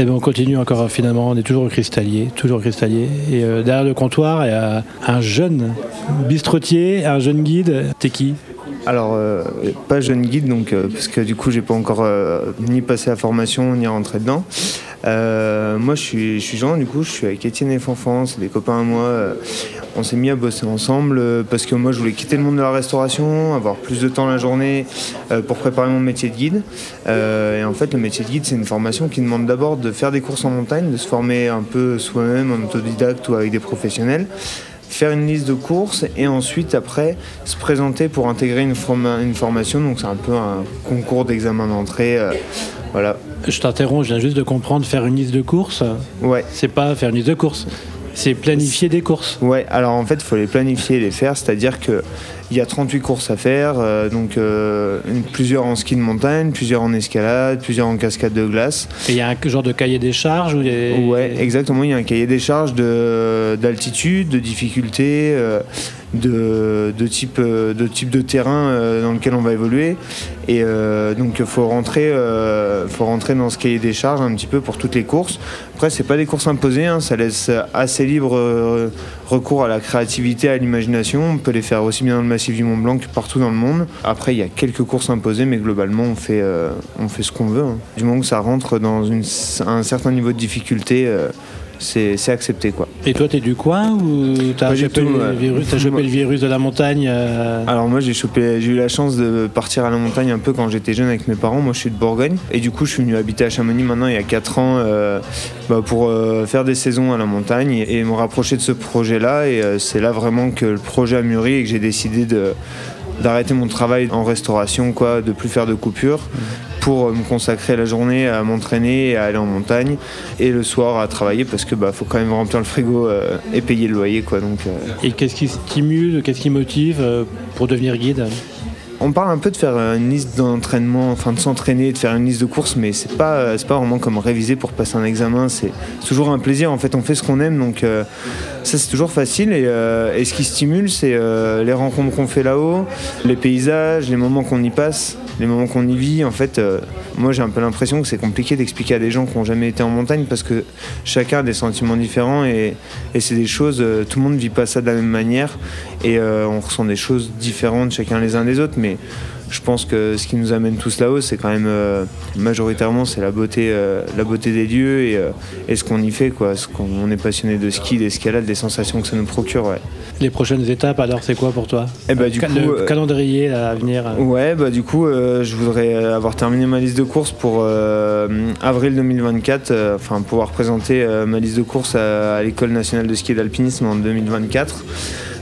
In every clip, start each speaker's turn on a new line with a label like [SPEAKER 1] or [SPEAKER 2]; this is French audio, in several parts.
[SPEAKER 1] Et ben on continue encore finalement, on est toujours au cristallier, toujours cristallier. Et euh, derrière le comptoir, il y a un jeune bistrotier, un jeune guide. T'es qui?
[SPEAKER 2] Alors, euh, pas jeune guide, donc, euh, parce que du coup, j'ai pas encore euh, ni passé la formation, ni rentré dedans. Moi, je suis, je suis Jean, du coup, je suis avec Étienne et Fanfan, c'est des copains à moi. on s'est mis à bosser ensemble parce que moi, je voulais quitter le monde de la restauration, avoir plus de temps la journée pour préparer mon métier de guide. Et en fait, le métier de guide, c'est une formation qui demande d'abord de faire des courses en montagne, de se former un peu soi-même en autodidacte ou avec des professionnels faire une liste de courses et ensuite après se présenter pour intégrer une, forma- une formation. Donc c'est un peu un concours d'examen d'entrée euh, voilà.
[SPEAKER 1] Je t'interromps, je viens juste de comprendre, faire une liste de courses,
[SPEAKER 2] ouais.
[SPEAKER 1] C'est pas faire une liste de courses, c'est planifier des courses.
[SPEAKER 2] Ouais, alors en fait, il faut les planifier et les faire, c'est-à-dire que il y a 38 courses à faire, euh, donc euh, plusieurs en ski de montagne, plusieurs en escalade, plusieurs en cascade de glace.
[SPEAKER 1] Et il y a un genre de cahier des charges les...
[SPEAKER 2] Ouais, exactement, il y a un cahier des charges de- d'altitude, de, difficulté, euh, de, de, type, de type de terrain dans lequel on va évoluer. Et donc il faut rentrer, faut rentrer dans ce cahier des charges un petit peu pour toutes les courses. Après, c'est pas des courses imposées, hein, ça laisse assez libre recours à la créativité, à l'imagination. On peut les faire aussi bien dans le massif du Mont Blanc que partout dans le monde. Après, il y a quelques courses imposées, mais globalement, on fait, euh, ce qu'on veut. hein. Du moment que ça rentre dans un certain niveau de difficulté, euh, c'est c'est accepté quoi.
[SPEAKER 1] Et toi, t'es du coin ou t'as chopé, le virus, t'as chopé le virus de la montagne euh,
[SPEAKER 2] Alors moi j'ai chopé, j'ai eu la chance de partir à la montagne un peu quand j'étais jeune avec mes parents. Moi je suis de Bourgogne et du coup je suis venu habiter à Chamonix maintenant il y a 4 ans euh, bah, pour euh, faire des saisons à la montagne et, et me rapprocher de ce projet-là. Et c'est là vraiment que le projet a mûri et que j'ai décidé de d'arrêter mon travail en restauration, quoi, de plus faire de coupures, pour euh, me consacrer la journée à m'entraîner et à aller en montagne, et le soir à travailler parce que bah faut quand même remplir le frigo euh, et payer le loyer, quoi. Donc euh,
[SPEAKER 1] Et qu'est-ce qui stimule, qu'est-ce qui motive euh, pour devenir guide?
[SPEAKER 2] On parle un peu de faire euh, une liste d'entraînement, enfin de s'entraîner, de faire une liste de courses, mais c'est pas, euh, c'est pas vraiment comme réviser pour passer un examen. C'est toujours un plaisir. En fait, on fait ce qu'on aime, donc euh, ça c'est toujours facile. Et, ce qui stimule, c'est les rencontres qu'on fait là-haut, les paysages, les moments qu'on y passe, les moments qu'on y vit. En fait, moi j'ai un peu l'impression que c'est compliqué d'expliquer à des gens qui n'ont jamais été en montagne parce que chacun a des sentiments différents et, c'est des choses. euh, tout le monde vit pas ça de la même manière et euh, on ressent des choses différentes chacun les uns des autres. Mais je pense que ce qui nous amène tous là-haut, c'est quand même euh, majoritairement c'est la beauté, euh, la beauté des lieux et, euh, et ce qu'on y fait, quoi. Ce qu'on on est passionné de ski, d'escalade, des sensations que ça nous procure, ouais.
[SPEAKER 1] Les prochaines étapes, alors, c'est quoi pour toi?
[SPEAKER 2] Eh ben, du
[SPEAKER 1] Ca-
[SPEAKER 2] coup,
[SPEAKER 1] Le calendrier là, à venir
[SPEAKER 2] Ouais, bah du coup, je voudrais avoir terminé ma liste de courses pour avril 2024, euh, enfin pouvoir présenter ma liste de courses à, à l'école nationale de ski et d'alpinisme en 2024.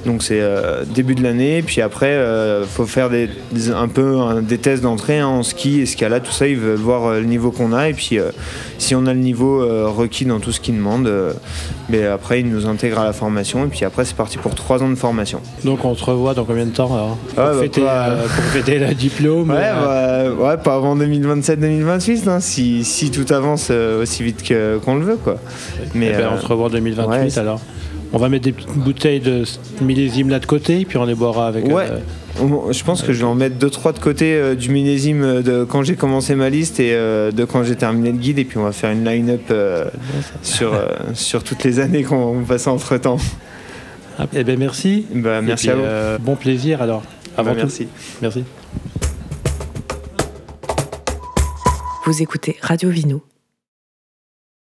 [SPEAKER 2] Donc c'est euh, début de l'année, puis après il faut faire des, des- un peu des tests d'entrée hein, en ski, escalade, tout ça. Ils veulent voir euh, le niveau qu'on a et puis euh, si on a le niveau euh, requis dans tout ce qu'ils demandent, euh, mais après ils nous intègrent à la formation et puis après c'est parti pour trois ans de formation.
[SPEAKER 1] Donc on se revoit dans combien de temps alors pour,
[SPEAKER 2] Ah, bah,
[SPEAKER 1] fêter, euh, pour fêter le diplôme
[SPEAKER 2] Ouais,
[SPEAKER 1] euh,
[SPEAKER 2] bah, ouais, pas avant 2027-2028, hein, si, si tout avance euh, aussi vite que- qu'on le veut, quoi. Mais
[SPEAKER 1] eh ben,
[SPEAKER 2] euh,
[SPEAKER 1] on se revoit en 2028
[SPEAKER 2] ouais, c'est-
[SPEAKER 1] alors. On va mettre des petites bouteilles de millésime là de côté, puis on les boira avec.
[SPEAKER 2] Ouais.
[SPEAKER 1] euh,
[SPEAKER 2] on- je pense que je vais en mettre deux trois de côté euh, du millésime euh, de quand j'ai commencé ma liste et euh, de quand j'ai terminé le guide, et puis on va faire une line-up euh, sur, euh, sur toutes les années qu'on passe entre temps.
[SPEAKER 1] ah, eh ben merci.
[SPEAKER 2] Bah, merci
[SPEAKER 1] puis,
[SPEAKER 2] à vous.
[SPEAKER 1] euh, bon plaisir alors. Avant
[SPEAKER 2] Bah,
[SPEAKER 1] tout.
[SPEAKER 2] merci.
[SPEAKER 1] Merci.
[SPEAKER 3] Vous écoutez Radio Vino.